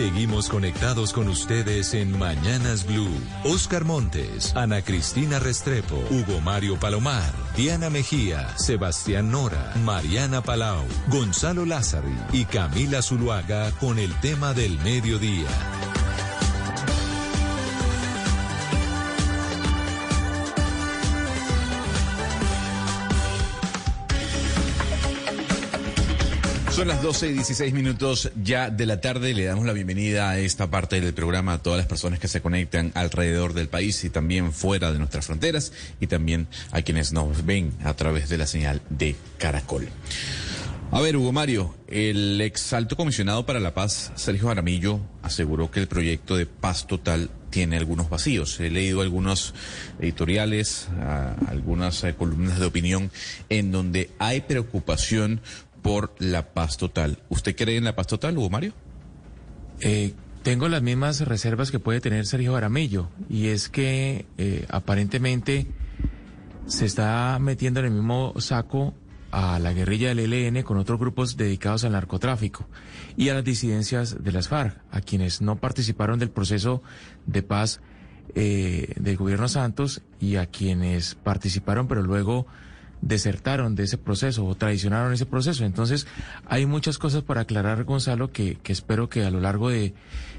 Seguimos conectados con ustedes en Mañanas Blue. Oscar Montes, Ana Cristina Restrepo, Hugo Mario Palomar, Diana Mejía, Sebastián Nora, Mariana Palau, Gonzalo Lázari y Camila Zuluaga con el tema del mediodía. Son las 12 y 16 minutos ya de la tarde. Le damos la bienvenida a esta parte del programa a todas las personas que se conectan alrededor del país y también fuera de nuestras fronteras y también a quienes nos ven a través de la señal de Caracol. A ver, Hugo Mario, el ex alto comisionado para la paz, Sergio Jaramillo, aseguró que el proyecto de paz total tiene algunos vacíos. He leído algunos editoriales, algunas eh, columnas de opinión en donde hay preocupación por la paz total. ¿Usted cree en la paz total, Hugo Mario? Eh, tengo las mismas reservas que puede tener Sergio Jaramillo y es que eh, aparentemente se está metiendo en el mismo saco a la guerrilla del ELN con otros grupos dedicados al narcotráfico y a las disidencias de las FARC, a quienes no participaron del proceso de paz eh, del gobierno Santos y a quienes participaron pero luego desertaron de ese proceso o traicionaron ese proceso. Entonces, hay muchas cosas para aclarar, Gonzalo, que, que espero que a lo largo de,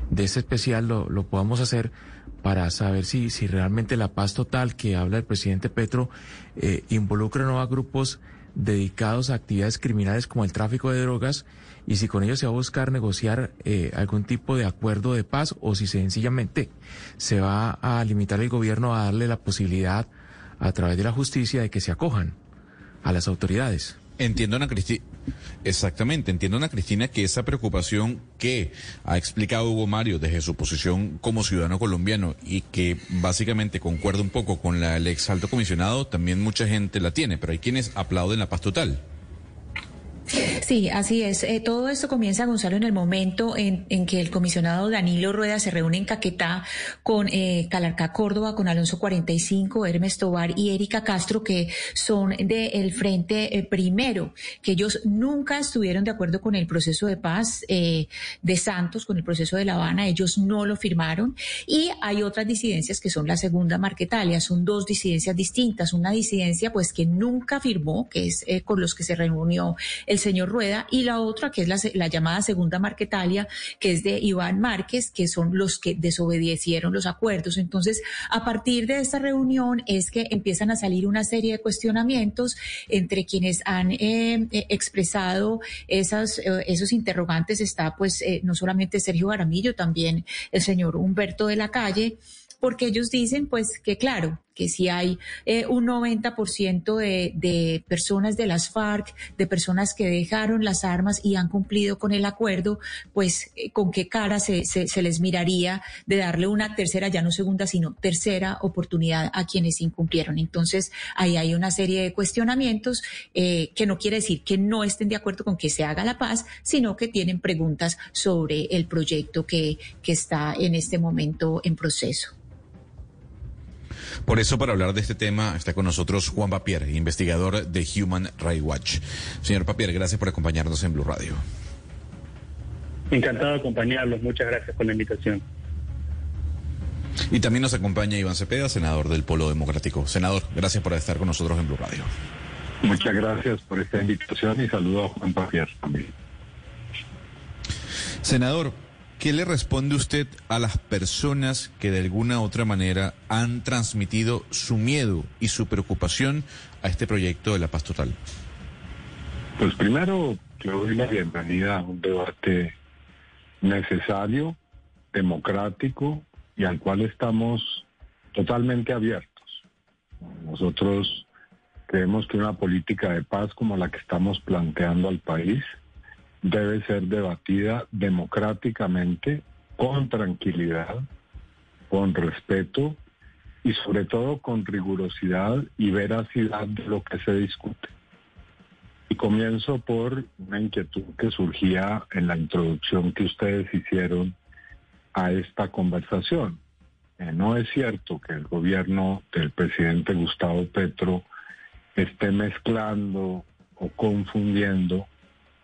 de este especial lo, lo, podamos hacer para saber si, si realmente la paz total que habla el presidente Petro eh, involucra no a grupos dedicados a actividades criminales como el tráfico de drogas y si con ellos se va a buscar negociar eh, algún tipo de acuerdo de paz o si sencillamente se va a limitar el gobierno a darle la posibilidad a través de la justicia de que se acojan a las autoridades. Entiendo, Ana Cristina. Exactamente, entiendo, Ana Cristina, que esa preocupación que ha explicado Hugo Mario desde su posición como ciudadano colombiano y que básicamente concuerda un poco con la del ex alto comisionado, también mucha gente la tiene, pero hay quienes aplauden la paz total. Sí, así es. Eh, todo esto comienza, Gonzalo, en el momento en, que el comisionado Danilo Rueda se reúne en Caquetá con eh, Calarca Córdoba, con Alonso 45, Hermes Tobar y Erika Castro, que son del Frente eh, Primero, que ellos nunca estuvieron de acuerdo con el proceso de paz eh, de Santos, con el proceso de La Habana, ellos no lo firmaron. Y hay otras disidencias que son la segunda Marquetalia, son dos disidencias distintas. Una disidencia, pues, que nunca firmó, que es con los que se reunió el señor Rueda, y la otra que es la, la, llamada segunda Marquetalia, que es de Iván Márquez, que son los que desobedecieron los acuerdos. Entonces, a partir de esta reunión es que empiezan a salir una serie de cuestionamientos entre quienes han eh, expresado esas, eh, esos interrogantes. Está pues eh, no solamente Sergio Garamillo, también el señor Humberto de la Calle porque ellos dicen pues que claro, que si hay eh, un 90% de, de personas de las FARC, de personas que dejaron las armas y han cumplido con el acuerdo, pues eh, con qué cara se, se, se, les miraría de darle una tercera, ya no segunda, sino tercera oportunidad a quienes incumplieron. Entonces, ahí hay una serie de cuestionamientos eh, que no quiere decir que no estén de acuerdo con que se haga la paz, sino que tienen preguntas sobre el proyecto que, que está en este momento en proceso. Por eso, para hablar de este tema, está con nosotros Juan Papier, investigador de Human Rights Watch. Señor Papier, gracias por acompañarnos en Blue Radio. Encantado de acompañarlos. Muchas gracias por la invitación. Y también nos acompaña Iván Cepeda, senador del Polo Democrático. Senador, gracias por estar con nosotros en Blue Radio. Muchas gracias por esta invitación y saludo a Juan Papier también. Senador, ¿Qué le responde usted a las personas que de alguna u otra manera han transmitido su miedo y su preocupación a este proyecto de la paz total? Pues primero le doy la bienvenida a un debate necesario, democrático y al cual estamos totalmente abiertos. Nosotros Creemos que una política de paz como la que estamos planteando al país debe ser debatida democráticamente, con tranquilidad, con respeto y sobre todo con rigurosidad y veracidad de lo que se discute. Y comienzo por una inquietud que surgía en la introducción que ustedes hicieron a esta conversación. Eh, no es cierto que el gobierno del presidente Gustavo Petro esté mezclando o confundiendo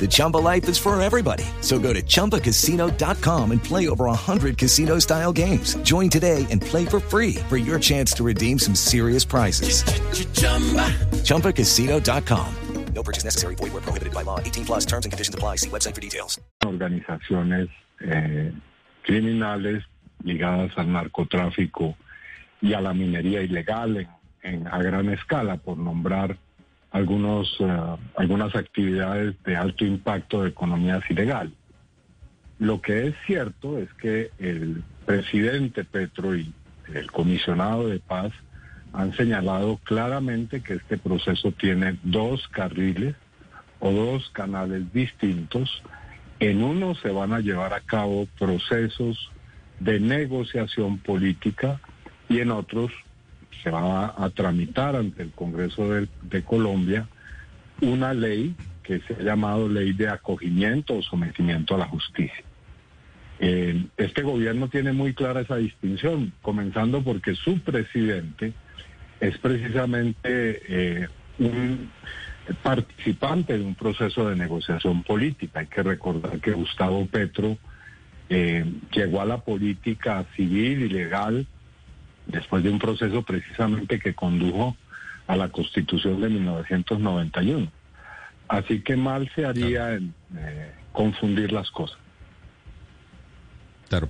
The Chumba life is for everybody. So go to ChumbaCasino.com and play over 100 casino style games. Join today and play for free for your chance to redeem some serious prizes. ChumbaCasino.com. No purchase necessary. Void where prohibited by law. 18 plus terms and conditions apply. See website for details. Organizaciones eh, criminales ligadas al narcotráfico y a la minería ilegal en, en, a gran escala, por nombrar algunos, uh, algunas actividades de alto impacto de economías ilegal. Lo que es cierto es que el presidente Petro y el comisionado de paz han señalado claramente que este proceso tiene dos carriles o dos canales distintos. En uno se van a llevar a cabo procesos de negociación política y en otros se va a, tramitar ante el Congreso de, de, Colombia una ley que se ha llamado ley de acogimiento o sometimiento a la justicia. Eh, este gobierno tiene muy clara esa distinción, comenzando porque su presidente es precisamente eh, un participante de un proceso de negociación política. Hay que recordar que Gustavo Petro eh, llegó a la política civil y legal después de un proceso precisamente que condujo a la constitución de 1991. Así que mal se haría en eh, confundir las cosas. Claro.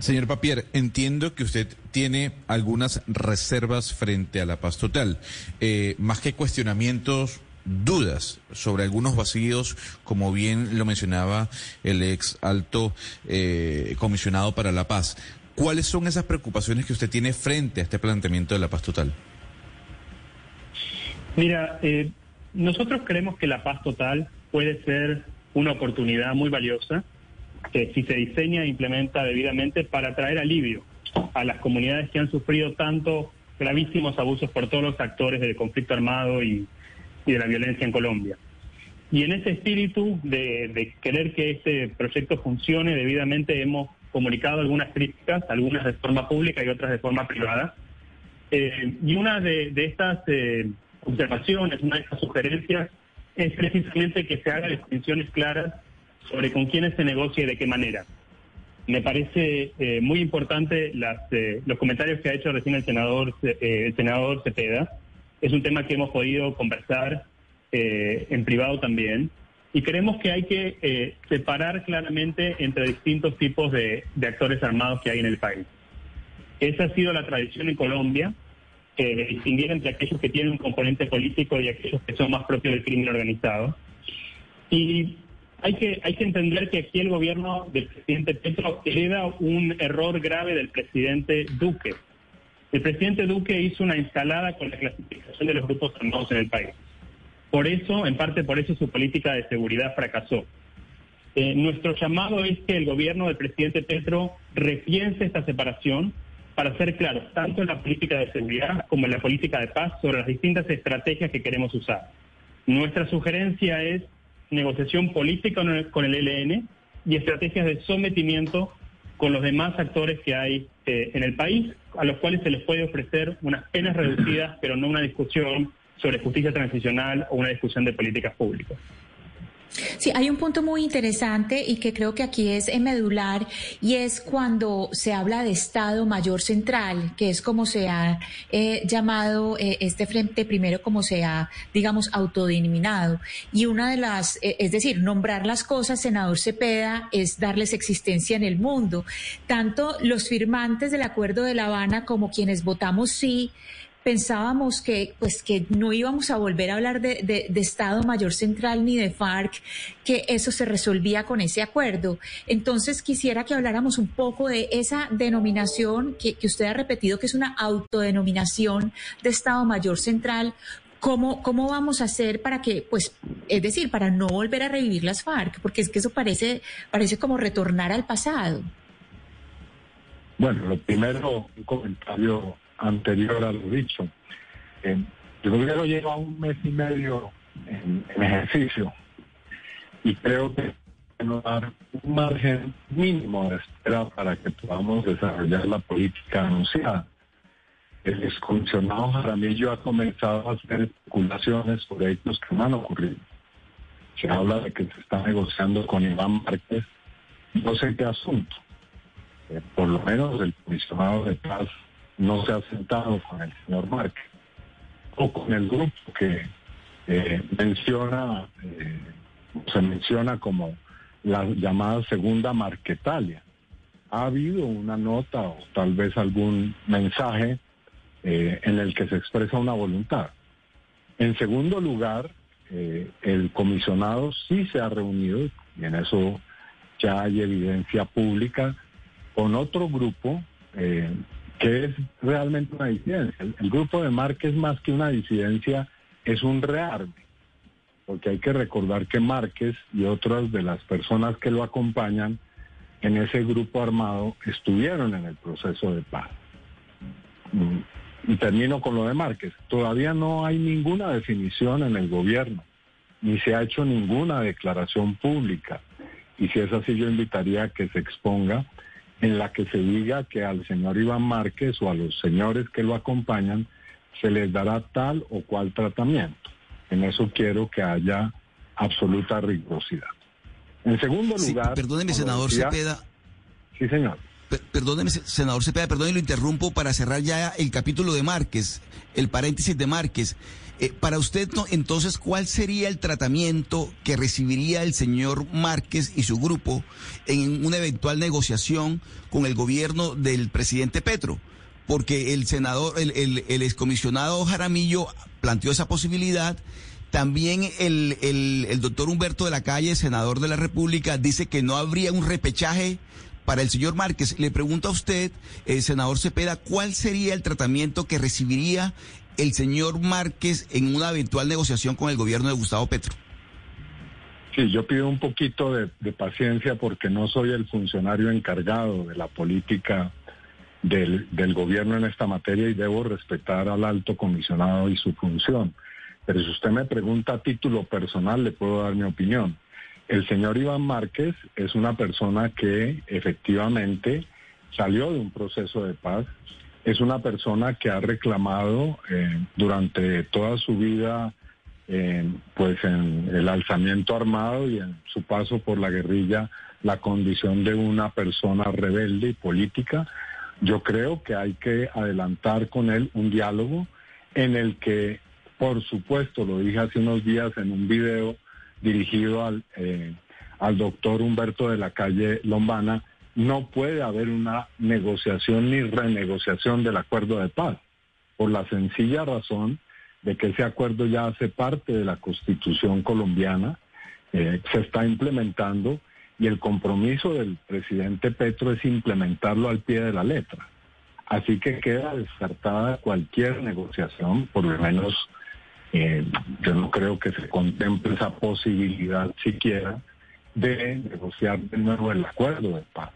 Señor Papier, entiendo que usted tiene algunas reservas frente a la paz total. Eh, más que cuestionamientos, dudas sobre algunos vacíos, como bien lo mencionaba el ex alto eh, comisionado para la paz. ¿Cuáles son esas preocupaciones que usted tiene frente a este planteamiento de la paz total? Mira, eh, nosotros creemos que la paz total puede ser una oportunidad muy valiosa que si se diseña e implementa debidamente para traer alivio a las comunidades que han sufrido tanto gravísimos abusos por todos los actores del conflicto armado y, y de la violencia en Colombia. Y en ese espíritu de, de, querer que este proyecto funcione debidamente hemos comunicado algunas críticas, algunas de forma pública y otras de forma privada. Eh, y una de, estas eh, observaciones, una de estas sugerencias es precisamente que se hagan distinciones claras sobre con quiénes se negocia y de qué manera. Me parece eh, muy importante las, los comentarios que ha hecho recién el senador, el senador Cepeda. Es un tema que hemos podido conversar en privado también. Y creemos que hay que separar claramente entre distintos tipos de, actores armados que hay en el país. Esa ha sido la tradición en Colombia, de distinguir entre aquellos que tienen un componente político y aquellos que son más propios del crimen organizado. Y hay que, hay que entender que aquí el gobierno del presidente Petro hereda un error grave del presidente Duque. El presidente Duque hizo una instalada con la clasificación de los grupos armados en el país. Por eso, en parte por eso, su política de seguridad fracasó. Eh, nuestro llamado es que el gobierno del presidente Petro repiense esta separación para ser claros, tanto en la política de seguridad como en la política de paz, sobre las distintas estrategias que queremos usar. Nuestra sugerencia es negociación política con el ELN y estrategias de sometimiento con los demás actores que hay eh, en el país, a los cuales se les puede ofrecer unas penas reducidas, pero no una discusión sobre justicia transicional o una discusión de políticas públicas. Sí, hay un punto muy interesante y que creo que aquí es medular y es cuando se habla de Estado Mayor Central, que es como se ha eh, llamado eh, este frente primero como se ha, digamos, autodenominado. Y una de las, eh, es decir, nombrar las cosas, senador Cepeda, es darles existencia en el mundo. Tanto los firmantes del Acuerdo de La Habana como quienes votamos sí, pensábamos que, pues, que no íbamos a volver a hablar de, de, Estado Mayor Central ni de FARC, que eso se resolvía con ese acuerdo. Entonces quisiera que habláramos un poco de esa denominación que, que usted ha repetido, que es una autodenominación de Estado Mayor Central. ¿Cómo, ¿Cómo vamos a hacer para que, pues, es decir, para no volver a revivir las FARC? Porque es que eso parece, parece como retornar al pasado. Bueno, lo primero, un comentario anterior a lo dicho. Eh, el gobierno lleva un mes y medio en, ejercicio y creo que nos dar un margen mínimo de espera para que podamos desarrollar la política anunciada. El excomisionado Jaramillo ha comenzado a hacer especulaciones sobre hechos que no han ocurrido. Se habla de que se está negociando con Iván Márquez, no sé qué asunto. Eh, por lo menos el comisionado de paz no se ha sentado con el señor Márquez o con el grupo que eh, menciona, eh, se menciona como la llamada segunda Marquetalia. Ha habido una nota o tal vez algún mensaje eh, en el que se expresa una voluntad. En segundo lugar, el comisionado sí se ha reunido, y en eso ya hay evidencia pública, con otro grupo que es realmente una disidencia. El, grupo de Márquez, más que una disidencia, es un rearme, porque hay que recordar que Márquez y otras de las personas que lo acompañan en ese grupo armado estuvieron en el proceso de paz. Mm, y termino con lo de Márquez. Todavía no hay ninguna definición en el gobierno, ni se ha hecho ninguna declaración pública. Y si es así, yo invitaría a que se exponga en la que se diga que al señor Iván Márquez o a los señores que lo acompañan se les dará tal o cual tratamiento. En eso quiero que haya absoluta rigurosidad. En segundo lugar... perdóneme, senador Cepeda. Sí, señor. Perdóneme, senador Cepeda, perdóneme, lo interrumpo para cerrar ya el capítulo de Márquez, el paréntesis de Márquez. Eh, para usted, entonces, ¿cuál sería el tratamiento que recibiría el señor Márquez y su grupo en una eventual negociación con el gobierno del presidente Petro? Porque el senador, el, excomisionado Jaramillo planteó esa posibilidad. También el, el, doctor Humberto de la Calle, senador de la República, dice que no habría un repechaje para el señor Márquez. Le pregunto a usted, el eh, senador Cepeda, ¿cuál sería el tratamiento que recibiría el señor Márquez en una eventual negociación con el gobierno de Gustavo Petro? Sí, yo pido un poquito de, paciencia porque no soy el funcionario encargado de la política del, del, gobierno en esta materia y debo respetar al alto comisionado y su función. Pero si usted me pregunta a título personal, le puedo dar mi opinión. El señor Iván Márquez es una persona que efectivamente salió de un proceso de paz, es una persona que ha reclamado eh, durante toda su vida pues en el alzamiento armado y en su paso por la guerrilla la condición de una persona rebelde y política. Yo creo que hay que adelantar con él un diálogo en el que, por supuesto, lo dije hace unos días en un video dirigido al, eh, al doctor Humberto de la calle Lombana, no puede haber una negociación ni renegociación del acuerdo de paz, por la sencilla razón de que ese acuerdo ya hace parte de la constitución colombiana, eh, se está implementando y el compromiso del presidente Petro es implementarlo al pie de la letra. Así que queda descartada cualquier negociación, por lo menos eh, yo no creo que se contemple esa posibilidad siquiera de negociar de nuevo el acuerdo de paz.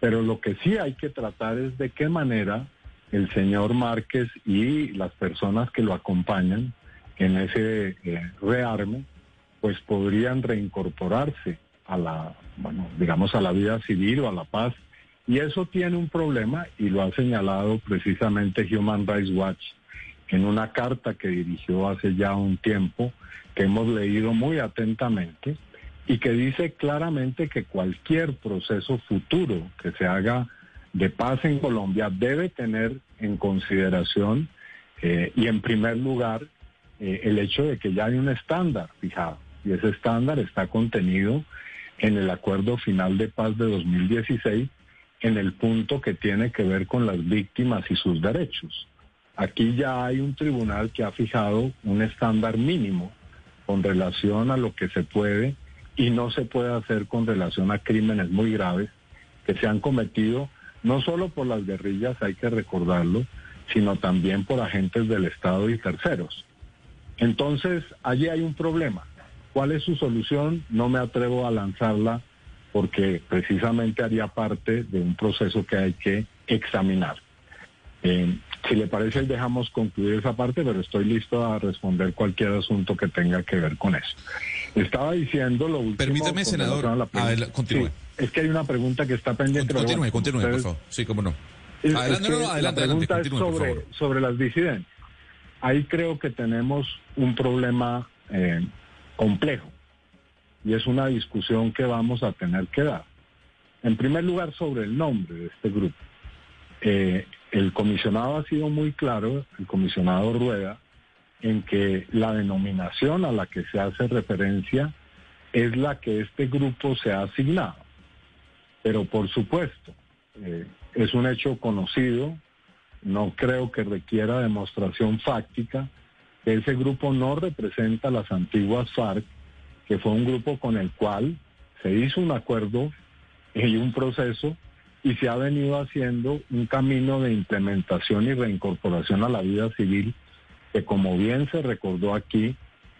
Pero lo que sí hay que tratar es de qué manera el señor Márquez y las personas que lo acompañan en ese eh, rearme, pues podrían reincorporarse a la, bueno, digamos, a la vida civil o a la paz. Y eso tiene un problema y lo ha señalado precisamente Human Rights Watch en una carta que dirigió hace ya un tiempo, que hemos leído muy atentamente, y que dice claramente que cualquier proceso futuro que se haga de paz en Colombia debe tener en consideración eh, y en primer lugar eh, el hecho de que ya hay un estándar fijado y ese estándar está contenido en el acuerdo final de paz de 2016 en el punto que tiene que ver con las víctimas y sus derechos. Aquí ya hay un tribunal que ha fijado un estándar mínimo con relación a lo que se puede y no se puede hacer con relación a crímenes muy graves que se han cometido no solo por las guerrillas, hay que recordarlo, sino también por agentes del Estado y terceros. Entonces, allí hay un problema. ¿Cuál es su solución? No me atrevo a lanzarla porque precisamente haría parte de un proceso que hay que examinar. Eh, si le parece, dejamos concluir esa parte, pero estoy listo a responder cualquier asunto que tenga que ver con eso. Estaba diciendo lo último. Permítame, senador. continúe. es que hay una pregunta que está pendiente. Continúe, continúe, por favor. Sí, cómo no. adelante, no, adelante, la pregunta es sobre, sobre las disidencias. Ahí creo que tenemos un problema eh, complejo y es una discusión que vamos a tener que dar. En primer lugar, sobre el nombre de este grupo. Eh, el comisionado ha sido muy claro, el comisionado Rueda, en que la denominación a la que se hace referencia es la que este grupo se ha asignado. Pero por supuesto, eh, es un hecho conocido, no creo que requiera demostración fáctica, que ese grupo no representa las antiguas FARC que fue un grupo con el cual se hizo un acuerdo y un proceso y se ha venido haciendo un camino de implementación y reincorporación a la vida civil que como bien se recordó aquí,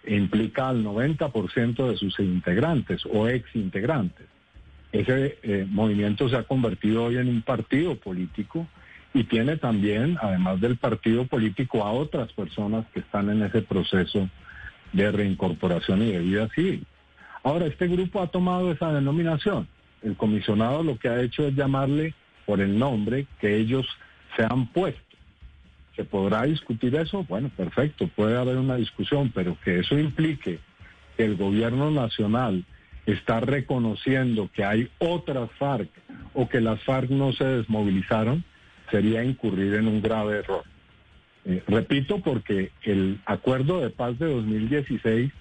implica al 90% de sus integrantes o ex integrantes. Ese eh, movimiento se ha convertido hoy en un partido político y tiene también, además del partido político, a otras personas que están en ese proceso de reincorporación y de vida civil. Ahora, este grupo ha tomado esa denominación. El comisionado lo que ha hecho es llamarle por el nombre que ellos se han puesto. ¿Se podrá discutir eso? Bueno, perfecto, puede haber una discusión, pero que eso implique que el gobierno nacional está reconociendo que hay otras FARC o que las FARC no se desmovilizaron, sería incurrir en un grave error. Eh, repito, porque el acuerdo de paz de 2016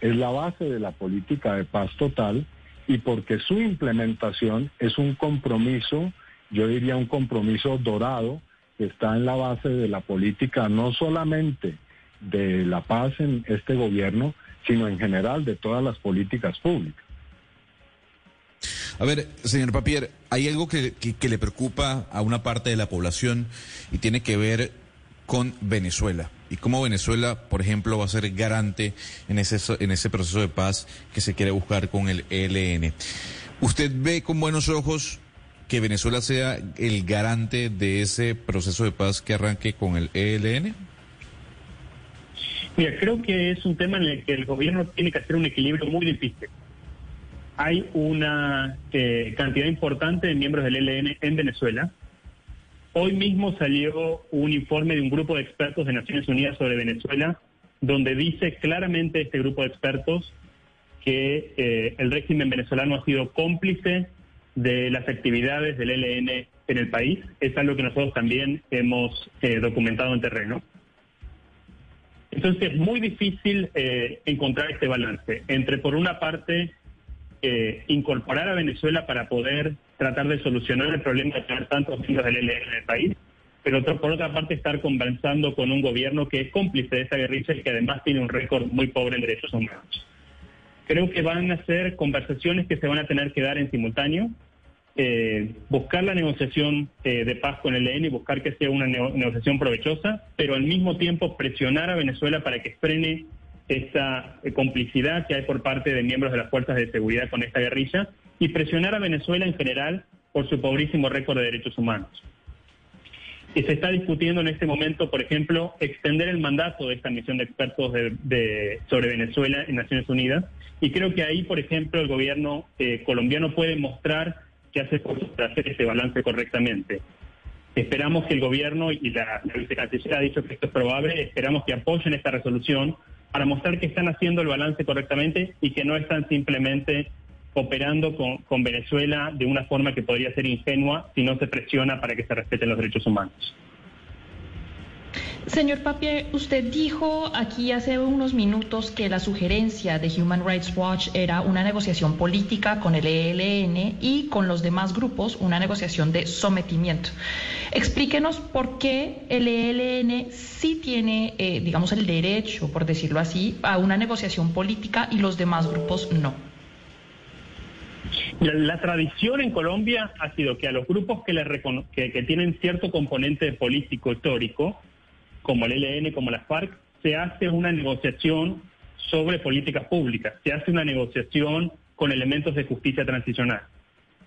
es la base de la política de paz total y porque su implementación es un compromiso, yo diría un compromiso dorado, que está en la base de la política no solamente de la paz en este gobierno, sino en general de todas las políticas públicas. A ver, señor Papier, hay algo que, que, le preocupa a una parte de la población y tiene que ver con Venezuela y cómo Venezuela, por ejemplo, va a ser garante en ese, en ese proceso de paz que se quiere buscar con el ELN. ¿Usted ve con buenos ojos que Venezuela sea el garante de ese proceso de paz que arranque con el ELN? Mira, creo que es un tema en el que el gobierno tiene que hacer un equilibrio muy difícil. Hay una eh, cantidad importante de miembros del ELN en Venezuela Hoy mismo salió un informe de un grupo de expertos de Naciones Unidas sobre Venezuela, donde dice claramente este grupo de expertos que eh, el régimen venezolano ha sido cómplice de las actividades del ELN en el país. Es algo que nosotros también hemos eh, documentado en terreno. Entonces es muy difícil eh, encontrar este balance entre, por una parte, incorporar a Venezuela para poder tratar de solucionar el problema de tener tantos miembros del ELN en el país, pero por otra parte estar conversando con un gobierno que es cómplice de esa guerrilla y que además tiene un récord muy pobre en derechos humanos. Creo que van a ser conversaciones que se van a tener que dar en simultáneo, eh, buscar la negociación eh, de paz con el ELN y buscar que sea una negociación provechosa, pero al mismo tiempo presionar a Venezuela para que frene esa eh, complicidad que hay por parte de miembros de las fuerzas de seguridad con esta guerrilla y presionar a Venezuela en general por su pobrísimo récord de derechos humanos. Y se está discutiendo en este momento, por ejemplo, extender el mandato de esta misión de expertos de, sobre Venezuela en Naciones Unidas. Y creo que ahí, por ejemplo, el gobierno eh, colombiano puede mostrar que hace para hacer ese balance correctamente. Esperamos que el gobierno y la, la vicecanciller ha dicho que esto es probable, esperamos que apoyen esta resolución para mostrar que están haciendo el balance correctamente y que no están simplemente operando con, con Venezuela de una forma que podría ser ingenua si no se presiona para que se respeten los derechos humanos. Señor Papier, usted dijo aquí hace unos minutos que la sugerencia de Human Rights Watch era una negociación política con el ELN y con los demás grupos una negociación de sometimiento. Explíquenos por qué el ELN sí tiene, eh, digamos, el derecho, por decirlo así, a una negociación política y los demás grupos no. La, tradición en Colombia ha sido que a los grupos que, le recono- que tienen cierto componente político histórico, como el ELN, como las FARC, se hace una negociación sobre políticas públicas, se hace una negociación con elementos de justicia transicional.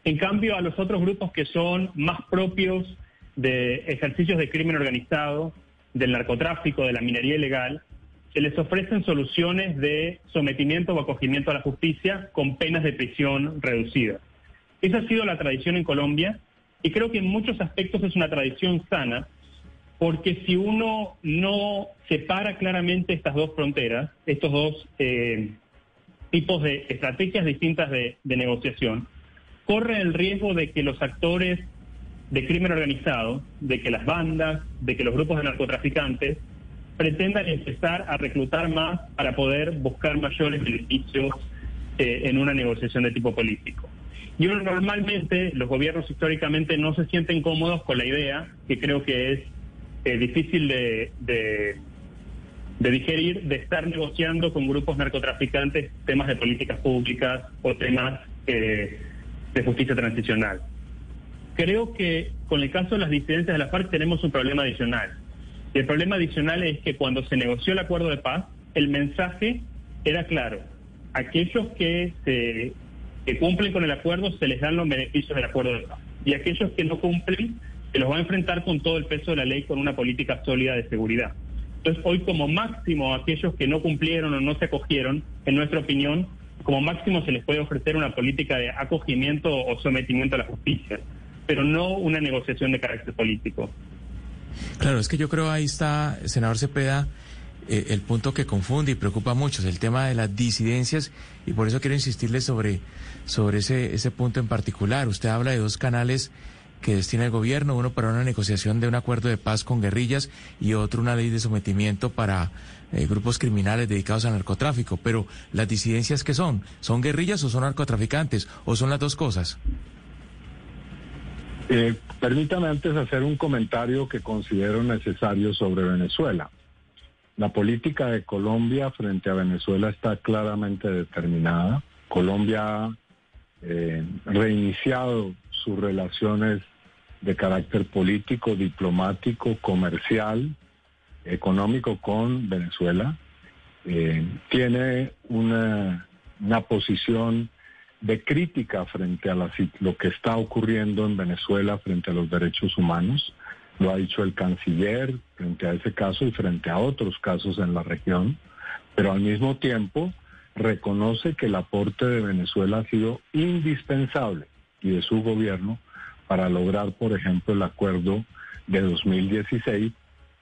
En cambio, a los otros grupos que son más propios de ejercicios de crimen organizado, del narcotráfico, de la minería ilegal, se les ofrecen soluciones de sometimiento o acogimiento a la justicia con penas de prisión reducidas. Esa ha sido la tradición en Colombia y creo que en muchos aspectos es una tradición sana porque si uno no separa claramente estas dos fronteras, estos dos eh, tipos de estrategias distintas de, negociación, corre el riesgo de que los actores de crimen organizado, de que las bandas, de que los grupos de narcotraficantes pretendan empezar a reclutar más para poder buscar mayores beneficios eh, en una negociación de tipo político. Y uno normalmente, los gobiernos históricamente no se sienten cómodos con la idea, que creo que es eh, difícil de, de, digerir, de estar negociando con grupos narcotraficantes temas de políticas públicas o temas eh, de justicia transicional. Creo que con el caso de las disidencias de la FARC tenemos un problema adicional. Y el problema adicional es que cuando se negoció el acuerdo de paz, el mensaje era claro. Aquellos que, se, que cumplen con el acuerdo se les dan los beneficios del acuerdo de paz. Y aquellos que no cumplen se los va a enfrentar con todo el peso de la ley con una política sólida de seguridad. Entonces, hoy como máximo aquellos que no cumplieron o no se acogieron, en nuestra opinión, como máximo se les puede ofrecer una política de acogimiento o sometimiento a la justicia, pero no una negociación de carácter político. Claro, es que yo creo ahí está, senador Cepeda, eh, el punto que confunde y preocupa mucho, es el tema de las disidencias y por eso quiero insistirle sobre, sobre ese, ese punto en particular. Usted habla de dos canales que destina el gobierno, uno para una negociación de un acuerdo de paz con guerrillas y otro una ley de sometimiento para eh, grupos criminales dedicados al narcotráfico. Pero las disidencias, ¿qué son? ¿Son guerrillas o son narcotraficantes? ¿O son las dos cosas? Eh, permítame antes hacer un comentario que considero necesario sobre Venezuela. La política de Colombia frente a Venezuela está claramente determinada. Colombia eh, reiniciado sus relaciones de carácter político, diplomático, comercial, económico con Venezuela. Eh, tiene una, una posición de crítica frente a la, lo que está ocurriendo en Venezuela frente a los derechos humanos. Lo ha dicho el canciller frente a ese caso y frente a otros casos en la región, pero al mismo tiempo reconoce que el aporte de Venezuela ha sido indispensable y de su gobierno para lograr, por ejemplo, el acuerdo de 2016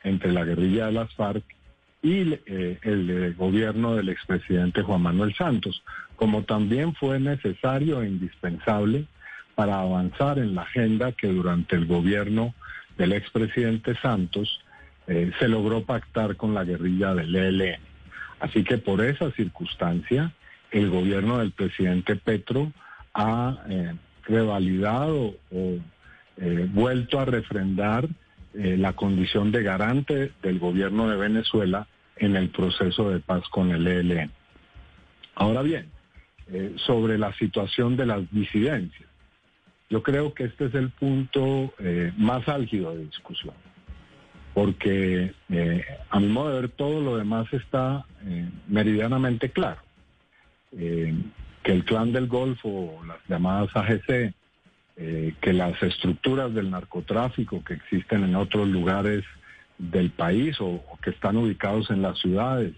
entre la guerrilla de las FARC y eh, el, el gobierno del expresidente Juan Manuel Santos, como también fue necesario e indispensable para avanzar en la agenda que durante el gobierno del expresidente Santos eh, se logró pactar con la guerrilla del ELN. Así que por esa circunstancia, el gobierno del presidente Petro ha eh, revalidado o eh, vuelto a refrendar eh, la condición de garante del gobierno de Venezuela en el proceso de paz con el ELN. Ahora bien, eh, sobre la situación de las disidencias, yo creo que este es el punto más álgido de discusión, porque a mi modo de ver todo lo demás está meridianamente claro. Que el clan del Golfo, las llamadas AGC, eh, que las estructuras del narcotráfico que existen en otros lugares del país o, o que están ubicados en las ciudades,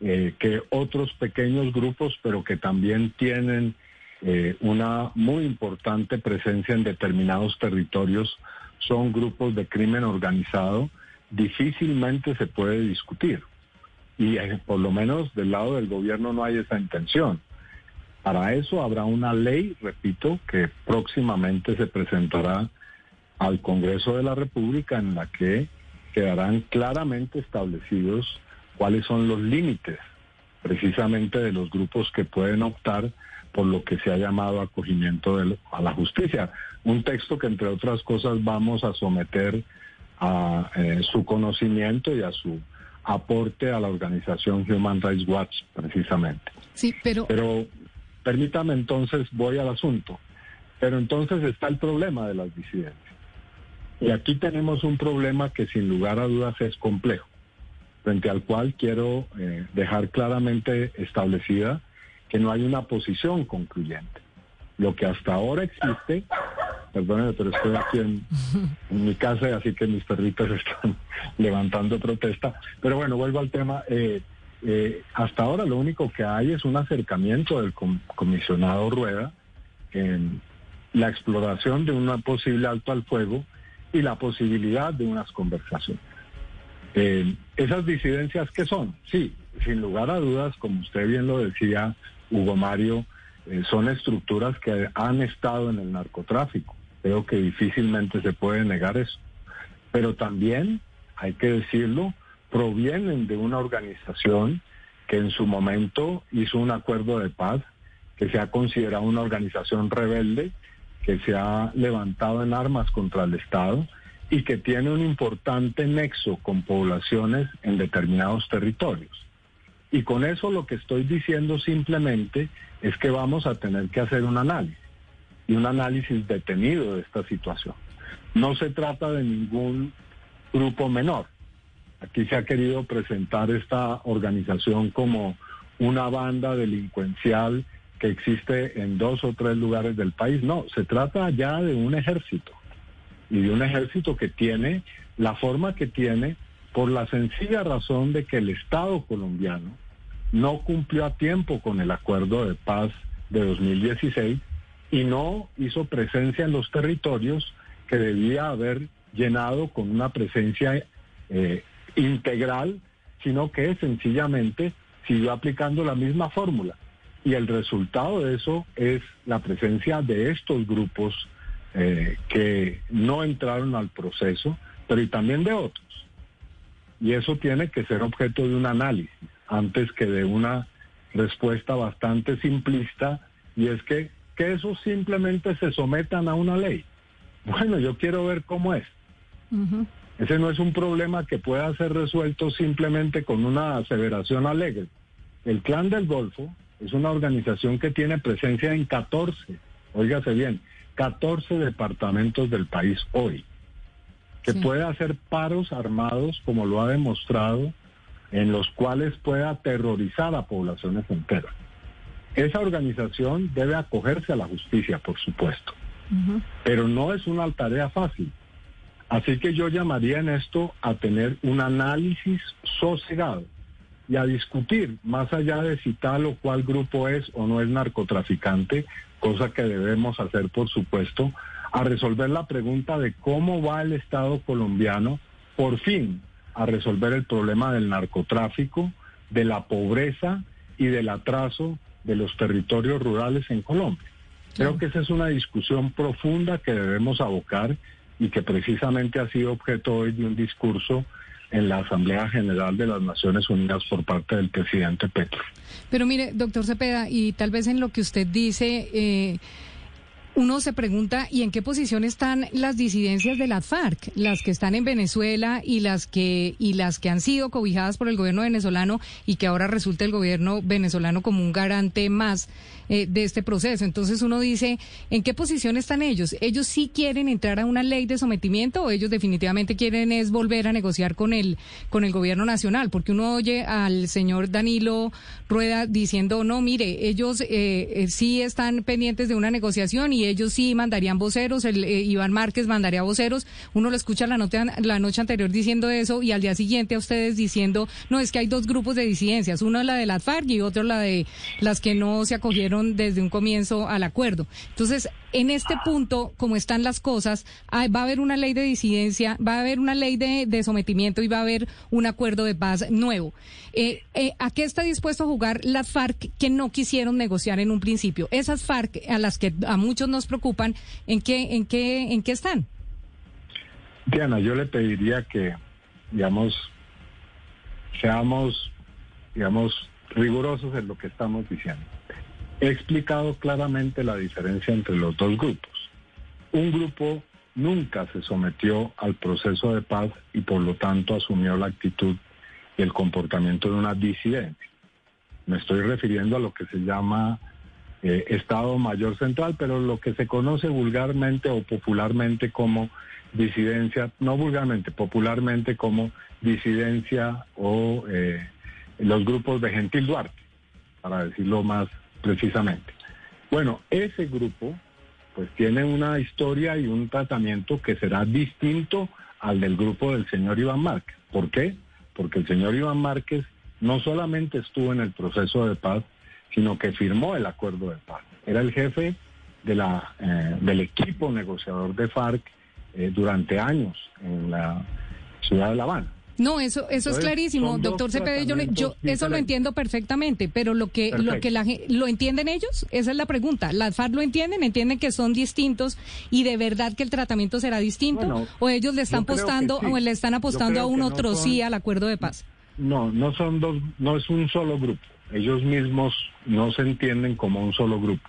eh, que otros pequeños grupos, pero que también tienen eh, una muy importante presencia en determinados territorios, son grupos de crimen organizado, difícilmente se puede discutir. Y eh, por lo menos del lado del gobierno no hay esa intención. Para eso habrá una ley, repito, que próximamente se presentará al Congreso de la República en la que quedarán claramente establecidos cuáles son los límites precisamente de los grupos que pueden optar por lo que se ha llamado acogimiento a la justicia. Un texto que, entre otras cosas, vamos a someter a eh, su conocimiento y a su aporte a la organización Human Rights Watch, precisamente. Sí, pero... Pero permítame entonces, voy al asunto. Pero entonces está el problema de las disidencias. Y aquí tenemos un problema que sin lugar a dudas es complejo, frente al cual quiero eh, dejar claramente establecida que no hay una posición concluyente. Lo que hasta ahora existe, perdónenme, pero estoy aquí en, mi casa, y así que mis perritos están levantando protesta. Pero bueno, vuelvo al tema. Eh, eh, hasta ahora lo único que hay es un acercamiento del comisionado Rueda en la exploración de un posible alto al fuego y la posibilidad de unas conversaciones. Eh, esas disidencias que son, sí, sin lugar a dudas, como usted bien lo decía, Hugo Mario, eh, son estructuras que han estado en el narcotráfico. Creo que difícilmente se puede negar eso. Pero también, hay que decirlo, provienen de una organización que en su momento hizo un acuerdo de paz, que se ha considerado una organización rebelde que se ha levantado en armas contra el Estado y que tiene un importante nexo con poblaciones en determinados territorios. Y con eso lo que estoy diciendo simplemente es que vamos a tener que hacer un análisis y un análisis detenido de esta situación. No se trata de ningún grupo menor. Aquí se ha querido presentar esta organización como una banda delincuencial que existe en dos o tres lugares del país. No, se trata ya de un ejército y de un ejército que tiene la forma que tiene por la sencilla razón de que el Estado colombiano no cumplió a tiempo con el acuerdo de paz de 2016 y no hizo presencia en los territorios que debía haber llenado con una presencia eh, integral, sino que sencillamente siguió aplicando la misma fórmula. Y el resultado de eso es la presencia de estos grupos eh, que no entraron al proceso, pero y también de otros. Y eso tiene que ser objeto de un análisis antes que de una respuesta bastante simplista, y es que, que esos simplemente se sometan a una ley. Bueno, yo quiero ver cómo es. Ese no es un problema que pueda ser resuelto simplemente con una aseveración alegre. El Clan del Golfo es una organización que tiene presencia en 14, óigase bien, 14 departamentos del país hoy, que puede hacer paros armados como lo ha demostrado, en los cuales puede aterrorizar a poblaciones enteras. Esa organización debe acogerse a la justicia, por supuesto, pero no es una tarea fácil. Así que yo llamaría en esto a tener un análisis sosegado y a discutir, más allá de si tal o cual grupo es o no es narcotraficante, cosa que debemos hacer, por supuesto, a resolver la pregunta de cómo va el Estado colombiano, por fin, a resolver el problema del narcotráfico, de la pobreza y del atraso de los territorios rurales en Colombia. Creo que esa es una discusión profunda que debemos abocar y que precisamente ha sido objeto hoy de un discurso en la Asamblea General de las Naciones Unidas por parte del presidente Petro. Pero mire, doctor Cepeda, y tal vez en lo que usted dice... Eh, uno se pregunta, ¿y en qué posición están las disidencias de la FARC? Las que están en Venezuela y las que, y las que han sido cobijadas por el gobierno venezolano y que ahora resulta el gobierno venezolano como un garante más eh, de este proceso. Entonces uno dice, ¿en qué posición están ellos? ¿Ellos sí quieren entrar a una ley de sometimiento o ellos definitivamente quieren es volver a negociar con el, con el gobierno nacional? Porque uno oye al señor Danilo Rueda diciendo, no, mire, ellos eh, eh, sí están pendientes de una negociación y ellos sí mandarían voceros, el, Iván Márquez mandaría voceros. Uno lo escucha la, la noche anterior diciendo eso y al día siguiente a ustedes diciendo, no, es que hay dos grupos de disidencias, uno la de la FARC y otro la de las que no se acogieron desde un comienzo al acuerdo. Entonces, en este punto, como están las cosas, va a haber una ley de disidencia, va a haber una ley de, sometimiento y va a haber un acuerdo de paz nuevo. Eh, eh, ¿A qué está dispuesto a jugar las FARC que no quisieron negociar en un principio? Esas FARC a las que a muchos nos preocupan, ¿en qué, en qué, en qué están? Diana, yo le pediría que, digamos, seamos, digamos, rigurosos en lo que estamos diciendo. He explicado claramente la diferencia entre los dos grupos. Un grupo nunca se sometió al proceso de paz y por lo tanto asumió la actitud y el comportamiento de una disidencia. Me estoy refiriendo a lo que se llama eh, Estado Mayor Central, pero lo que se conoce vulgarmente o popularmente como disidencia, no vulgarmente, popularmente como disidencia o eh, los grupos de Gentil Duarte, para decirlo más precisamente. Bueno, ese grupo pues tiene una historia y un tratamiento que será distinto al del grupo del señor Iván Márquez. ¿Por qué? Porque el señor Iván Márquez no solamente estuvo en el proceso de paz, sino que firmó el acuerdo de paz. Era el jefe eh, del equipo negociador de FARC eh, durante años en la ciudad de La Habana. No, eso eso es clarísimo, doctor Cepeda. Yo, yo eso lo entiendo perfectamente, pero lo que lo que la lo entienden ellos, esa es la pregunta. ¿Las FARC lo entienden? ¿Entienden que son distintos y de verdad que el tratamiento será distinto? ¿O ellos le están apostando o le están apostando a un otro sí al acuerdo de paz? No, no son dos, no es un solo grupo. Ellos mismos no se entienden como un solo grupo.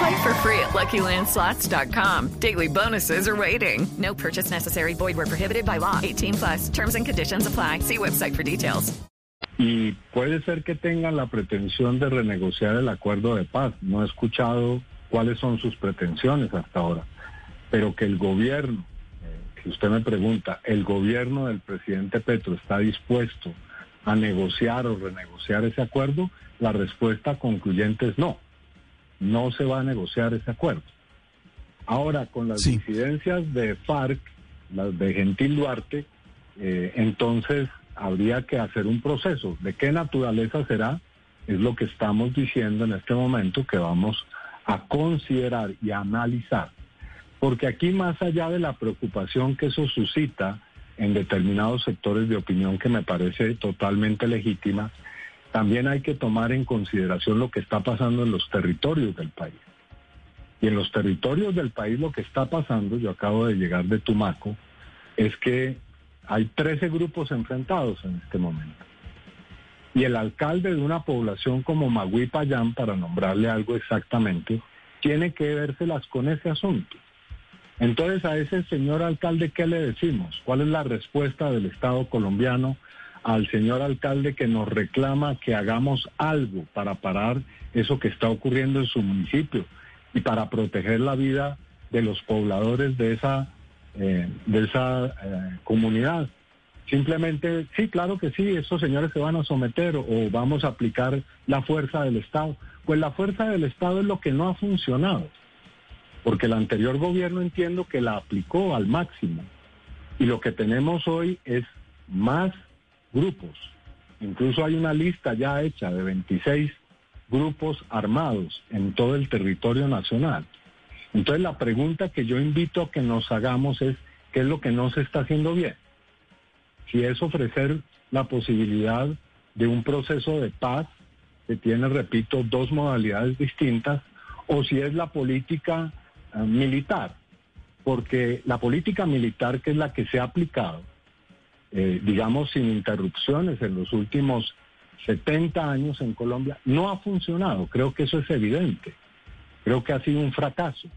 Play for free at LuckyLandSlots.com. Daily bonuses are waiting. No purchase necessary. Void were prohibited by law. 18 plus. Terms and conditions apply. See website for details. Y puede ser que tengan la pretensión de renegociar el acuerdo de paz. No he escuchado cuáles son sus pretensiones hasta ahora. Pero que el gobierno, eh, si usted me pregunta, el gobierno del presidente Petro está dispuesto a negociar o renegociar ese acuerdo, la respuesta concluyente es no. No se va a negociar ese acuerdo. Ahora, con las disidencias de FARC, las de Gentil Duarte, eh, entonces habría que hacer un proceso. ¿De qué naturaleza será? Es lo que estamos diciendo en este momento que vamos a considerar y a analizar. Porque aquí, más allá de la preocupación que eso suscita en determinados sectores de opinión que me parece totalmente legítima, también hay que tomar en consideración lo que está pasando en los territorios del país. Y en los territorios del país lo que está pasando, yo acabo de llegar de Tumaco, es que hay 13 grupos enfrentados en este momento. Y el alcalde de una población como Magui Payán, para nombrarle algo exactamente, tiene que vérselas con ese asunto. Entonces a ese señor alcalde, ¿qué le decimos? ¿Cuál es la respuesta del Estado colombiano al señor alcalde que nos reclama que hagamos algo para parar eso que está ocurriendo en su municipio y para proteger la vida de los pobladores de esa, eh, de esa eh, comunidad. Simplemente, sí, claro que sí, esos señores se van a someter o vamos a aplicar la fuerza del Estado. Pues la fuerza del Estado es lo que no ha funcionado, porque el anterior gobierno entiendo que la aplicó al máximo. Y lo que tenemos hoy es más grupos. Incluso hay una lista ya hecha de 26 grupos armados en todo el territorio nacional. Entonces la pregunta que yo invito a que nos hagamos es, ¿qué es lo que no se está haciendo bien? Si es ofrecer la posibilidad de un proceso de paz que tiene, repito, dos modalidades distintas, o si es la política eh, militar, porque la política militar que es la que se ha aplicado eh, digamos, sin interrupciones en los últimos 70 años en Colombia, no ha funcionado. Creo que eso es evidente. Creo que ha sido un fracaso.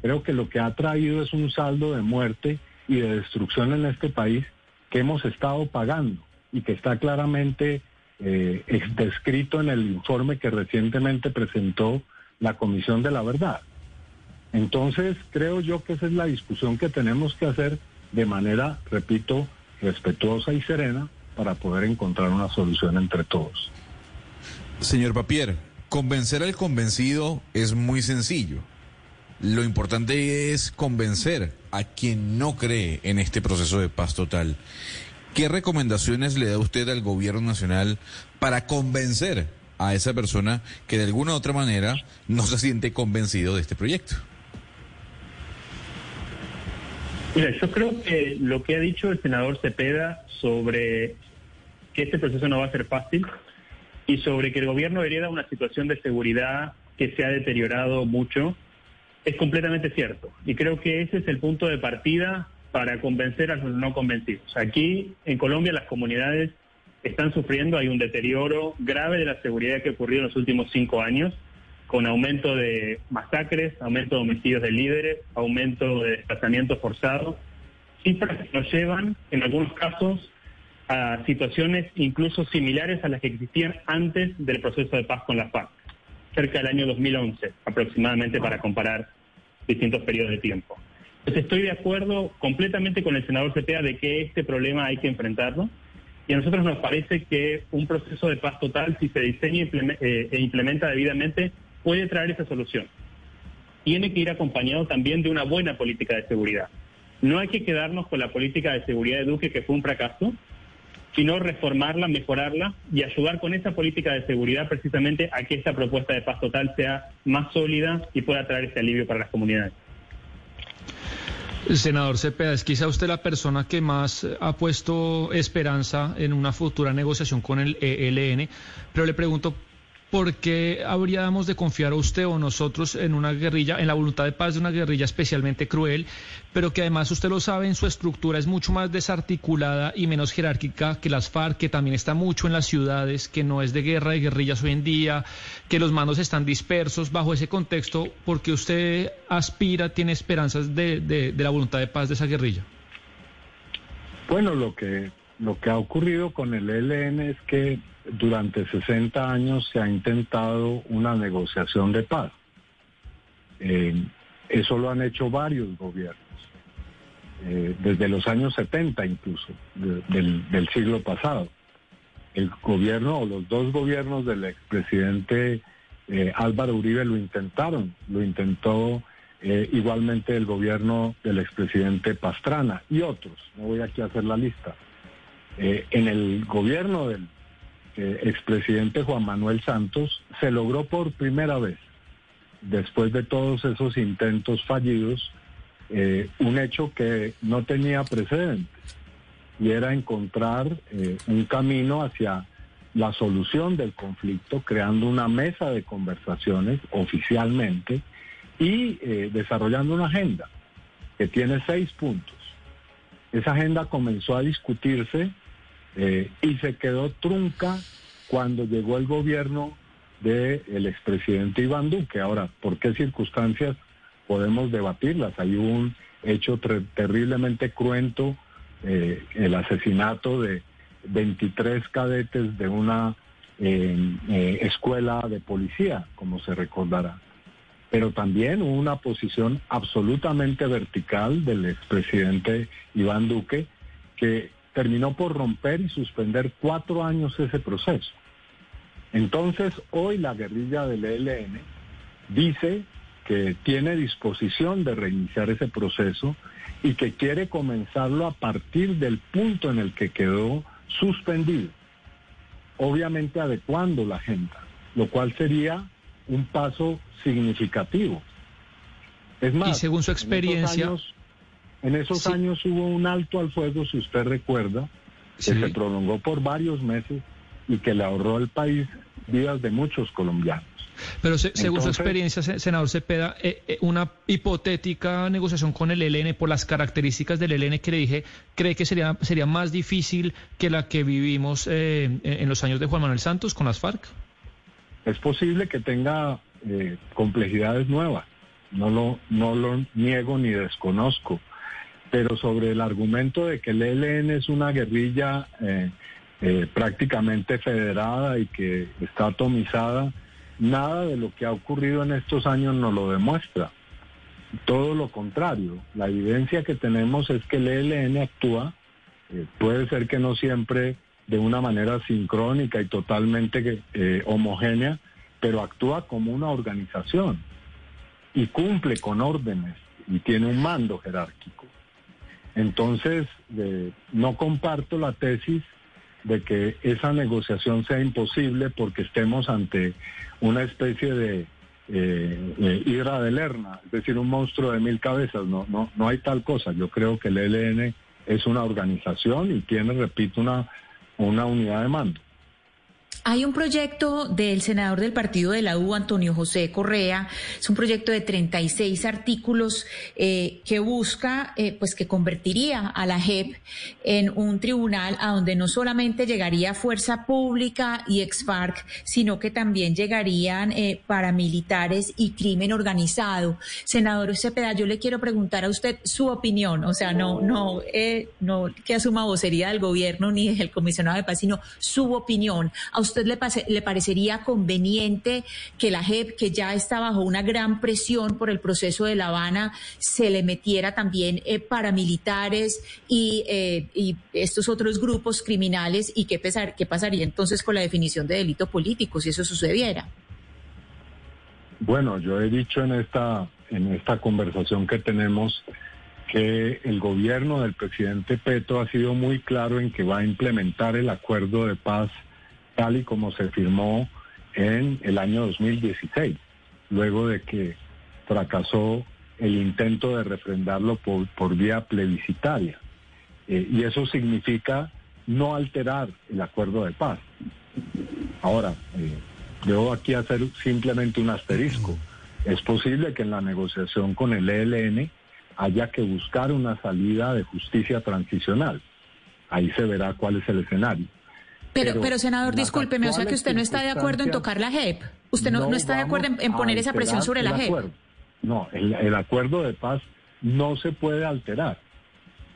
Creo que lo que ha traído es un saldo de muerte y de destrucción en este país que hemos estado pagando y que está claramente eh, descrito en el informe que recientemente presentó la Comisión de la Verdad. Entonces, creo yo que esa es la discusión que tenemos que hacer de manera, repito, respetuosa y serena para poder encontrar una solución entre todos. Señor Papier, convencer al convencido es muy sencillo. Lo importante es convencer a quien no cree en este proceso de paz total. ¿Qué recomendaciones le da usted al gobierno nacional para convencer a esa persona que de alguna u otra manera no se siente convencido de este proyecto? Mira, yo creo que lo que ha dicho el senador Cepeda sobre que este proceso no va a ser fácil y sobre que el gobierno hereda una situación de seguridad que se ha deteriorado mucho es completamente cierto. Y creo que ese es el punto de partida para convencer a los no convencidos. Aquí en Colombia las comunidades están sufriendo, hay un deterioro grave de la seguridad que ocurrió en los últimos cinco años, con aumento de masacres, aumento de homicidios de líderes, aumento de desplazamientos forzados, cifras que nos llevan en algunos casos a situaciones incluso similares a las que existían antes del proceso de paz con la FARC, cerca del año 2011 aproximadamente para comparar distintos periodos de tiempo. Entonces estoy de acuerdo completamente con el senador Cepeda de que este problema hay que enfrentarlo y a nosotros nos parece que un proceso de paz total, si se diseña eh, e implementa debidamente, puede traer esa solución. Tiene que ir acompañado también de una buena política de seguridad. No hay que quedarnos con la política de seguridad de Duque, que fue un fracaso, sino reformarla, mejorarla y ayudar con esa política de seguridad precisamente a que esta propuesta de paz total sea más sólida y pueda traer ese alivio para las comunidades. Senador Cepeda, es quizá usted la persona que más ha puesto esperanza en una futura negociación con el ELN, pero le pregunto ¿por qué habríamos de confiar a usted o nosotros en una guerrilla, en la voluntad de paz de una guerrilla especialmente cruel, pero que además usted lo sabe, en su estructura es mucho más desarticulada y menos jerárquica que las FARC, que también está mucho en las ciudades, que no es de guerra de guerrillas hoy en día, que los mandos están dispersos bajo ese contexto, porque usted aspira, tiene esperanzas de, de, de la voluntad de paz de esa guerrilla? Bueno, lo que, lo que ha ocurrido con el ELN es que durante 60 años se ha intentado una negociación de paz. Eh, eso lo han hecho varios gobiernos, eh, desde los años 70 incluso, del, siglo pasado. El gobierno o los dos gobiernos del expresidente eh, Álvaro Uribe lo intentaron, lo intentó igualmente el gobierno del expresidente Pastrana y otros, no voy aquí a hacer la lista. En el gobierno del expresidente Juan Manuel Santos, se logró por primera vez, después de todos esos intentos fallidos, eh, un hecho que no tenía precedentes, y era encontrar eh, un camino hacia la solución del conflicto, creando una mesa de conversaciones oficialmente y eh, desarrollando una agenda que tiene seis puntos. Esa agenda comenzó a discutirse eh, y se quedó trunca cuando llegó el gobierno del expresidente Iván Duque. Ahora, ¿por qué circunstancias podemos debatirlas? Hay un hecho terriblemente cruento, eh, el asesinato de 23 cadetes de una eh, escuela de policía, como se recordará. Pero también hubo una posición absolutamente vertical del expresidente Iván Duque que terminó por romper y suspender cuatro años ese proceso. Entonces, hoy la guerrilla del ELN dice que tiene disposición de reiniciar ese proceso y que quiere comenzarlo a partir del punto en el que quedó suspendido, obviamente adecuando la agenda, lo cual sería un paso significativo. Es más, y según su experiencia, en esos años hubo un alto al fuego, si usted recuerda, que se prolongó por varios meses y que le ahorró al país vidas de muchos colombianos. Pero según su experiencia, senador Cepeda, eh, eh, una hipotética negociación con el ELN por las características del ELN que le dije, ¿cree que sería, sería más difícil que la que vivimos eh, en los años de Juan Manuel Santos con las FARC? Es posible que tenga complejidades nuevas, no lo, no lo niego ni desconozco pero sobre el argumento de que el ELN es una guerrilla eh, eh, prácticamente federada y que está atomizada, nada de lo que ha ocurrido en estos años nos lo demuestra. Todo lo contrario, la evidencia que tenemos es que el ELN actúa, eh, puede ser que no siempre de una manera sincrónica y totalmente homogénea, pero actúa como una organización y cumple con órdenes y tiene un mando jerárquico. Entonces, no comparto la tesis de que esa negociación sea imposible porque estemos ante una especie de eh, hidra de Lerna, es decir, un monstruo de mil cabezas. No, no, no hay tal cosa. Yo creo que el ELN es una organización y tiene, repito, una, una unidad de mando. Hay un proyecto del senador del partido de la U, Antonio José Correa, es un proyecto de 36 artículos eh, que busca, eh, pues que convertiría a la JEP en un tribunal a donde no solamente llegaría fuerza pública y ex-FARC, sino que también llegarían eh, paramilitares y crimen organizado. Senador Cepeda, yo le quiero preguntar a usted su opinión, o sea, no, no, no que asuma vocería del gobierno ni del comisionado de paz, sino su opinión. A usted le, le parecería conveniente que la JEP, que ya está bajo una gran presión por el proceso de La Habana, se le metiera también eh, paramilitares y, eh, y, estos otros grupos criminales? ¿Y qué, pesar, qué pasaría entonces con la definición de delito político si eso sucediera? Bueno, yo he dicho en esta, en esta conversación que tenemos que el gobierno del presidente Petro ha sido muy claro en que va a implementar el acuerdo de paz tal y como se firmó en el año 2016, luego de que fracasó el intento de refrendarlo por, por vía plebiscitaria. Eh, y eso significa no alterar el acuerdo de paz. Ahora, eh, aquí hacer simplemente un asterisco. Es posible que en la negociación con el ELN haya que buscar una salida de justicia transicional. Ahí se verá cuál es el escenario. Pero, pero, senador, discúlpeme, o sea que usted no está de acuerdo en tocar la JEP. Usted no, no, está de acuerdo en, poner esa presión sobre la JEP. No, el, acuerdo de paz no se puede alterar.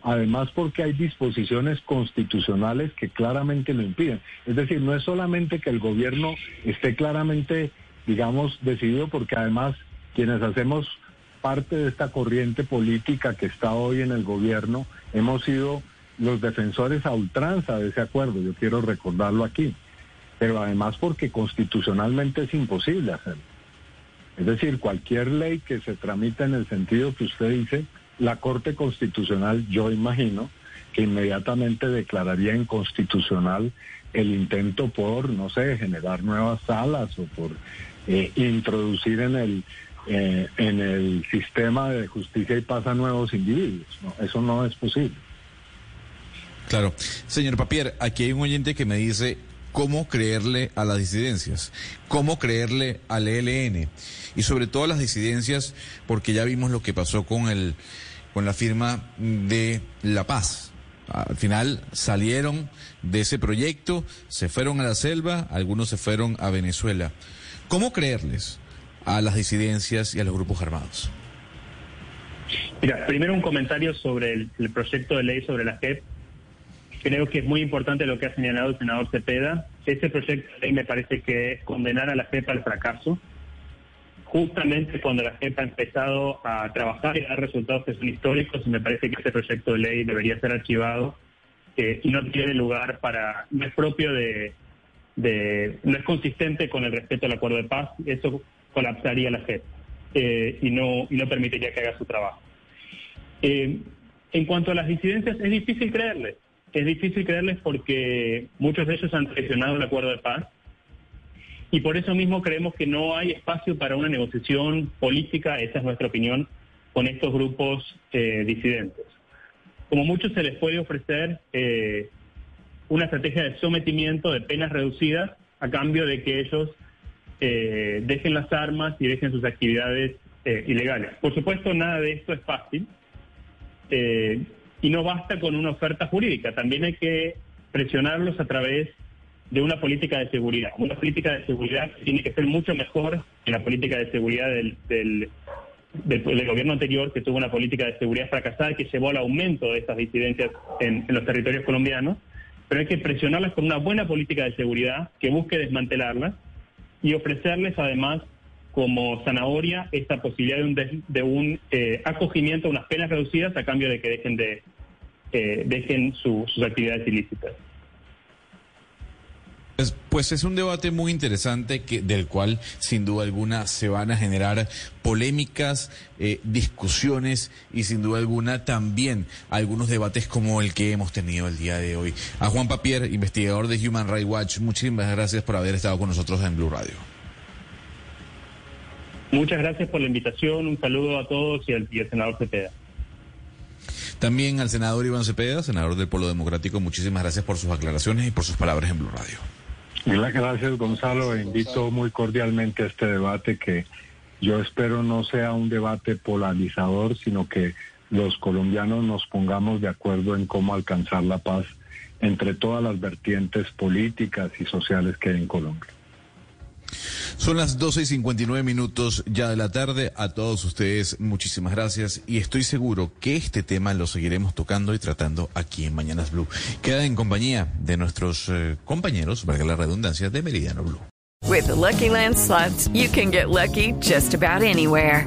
Además, porque hay disposiciones constitucionales que claramente lo impiden. Es decir, no es solamente que el gobierno esté claramente, digamos, decidido, porque además quienes hacemos parte de esta corriente política que está hoy en el gobierno, hemos sido los defensores a ultranza de ese acuerdo, yo quiero recordarlo aquí, pero además porque constitucionalmente es imposible hacerlo. Es decir, cualquier ley que se tramita en el sentido que usted dice, la Corte Constitucional, yo imagino, que inmediatamente declararía inconstitucional el intento por, no sé, generar nuevas salas o por eh, introducir en el, eh, en el sistema de justicia y paz a nuevos individuos. Eso no es posible. Claro. Señor Papier, aquí hay un oyente que me dice cómo creerle a las disidencias, cómo creerle al ELN y sobre todo a las disidencias porque ya vimos lo que pasó con el con la firma de La Paz. Al final salieron de ese proyecto, se fueron a la selva, algunos se fueron a Venezuela. ¿Cómo creerles a las disidencias y a los grupos armados? Mira, primero un comentario sobre el, proyecto de ley sobre la JEP Creo que es muy importante lo que ha señalado el senador Cepeda. Este proyecto de ley me parece que es condenar a la JEP al fracaso. Justamente cuando la JEP ha empezado a trabajar y dar resultados que son históricos, me parece que este proyecto de ley debería ser archivado eh, y no tiene lugar para, no es propio de, no es consistente con el respeto al acuerdo de paz, eso colapsaría la JEP eh, y, no, y no permitiría que haga su trabajo. Eh, en cuanto a las disidencias, es difícil creerles es difícil creerles porque muchos de ellos han traicionado el acuerdo de paz y por eso mismo creemos que no hay espacio para una negociación política, esa es nuestra opinión, con estos grupos eh, disidentes. Como muchos se les puede ofrecer eh, una estrategia de sometimiento de penas reducidas a cambio de que ellos eh, dejen las armas y dejen sus actividades ilegales. Por supuesto, nada de esto es fácil. Y no basta con una oferta jurídica, también hay que presionarlos a través de una política de seguridad. Una política de seguridad tiene que ser mucho mejor que la política de seguridad del, del, gobierno anterior, que tuvo una política de seguridad fracasada que llevó al aumento de estas disidencias en, en los territorios colombianos. Pero hay que presionarlas con una buena política de seguridad que busque desmantelarlas y ofrecerles además como zanahoria esta posibilidad de un, de un eh, acogimiento, unas penas reducidas a cambio de que dejen de dejen sus actividades ilícitas. Pues, pues, es un debate muy interesante que, del cual sin duda alguna se van a generar polémicas, eh, discusiones y sin duda alguna también algunos debates como el que hemos tenido el día de hoy. A Juan Papier, investigador de Human Rights Watch, muchísimas gracias por haber estado con nosotros en Blue Radio. Muchas gracias por la invitación, un saludo a todos y al, y al senador Cepeda. También al senador Iván Cepeda, senador del Polo Democrático, muchísimas gracias por sus aclaraciones y por sus palabras en Blue Radio. Gracias, Gonzalo. Invito muy cordialmente a este debate que yo espero no sea un debate polarizador, sino que los colombianos nos pongamos de acuerdo en cómo alcanzar la paz entre todas las vertientes políticas y sociales que hay en Colombia. Son las 12 y 59 minutos ya de la tarde. A todos ustedes, muchísimas gracias. Y estoy seguro que este tema lo seguiremos tocando y tratando aquí en Mañanas Blue. Queda en compañía de nuestros eh, compañeros, valga la redundancia, de Meridiano Blue. With the Lucky Land you can get lucky just about anywhere.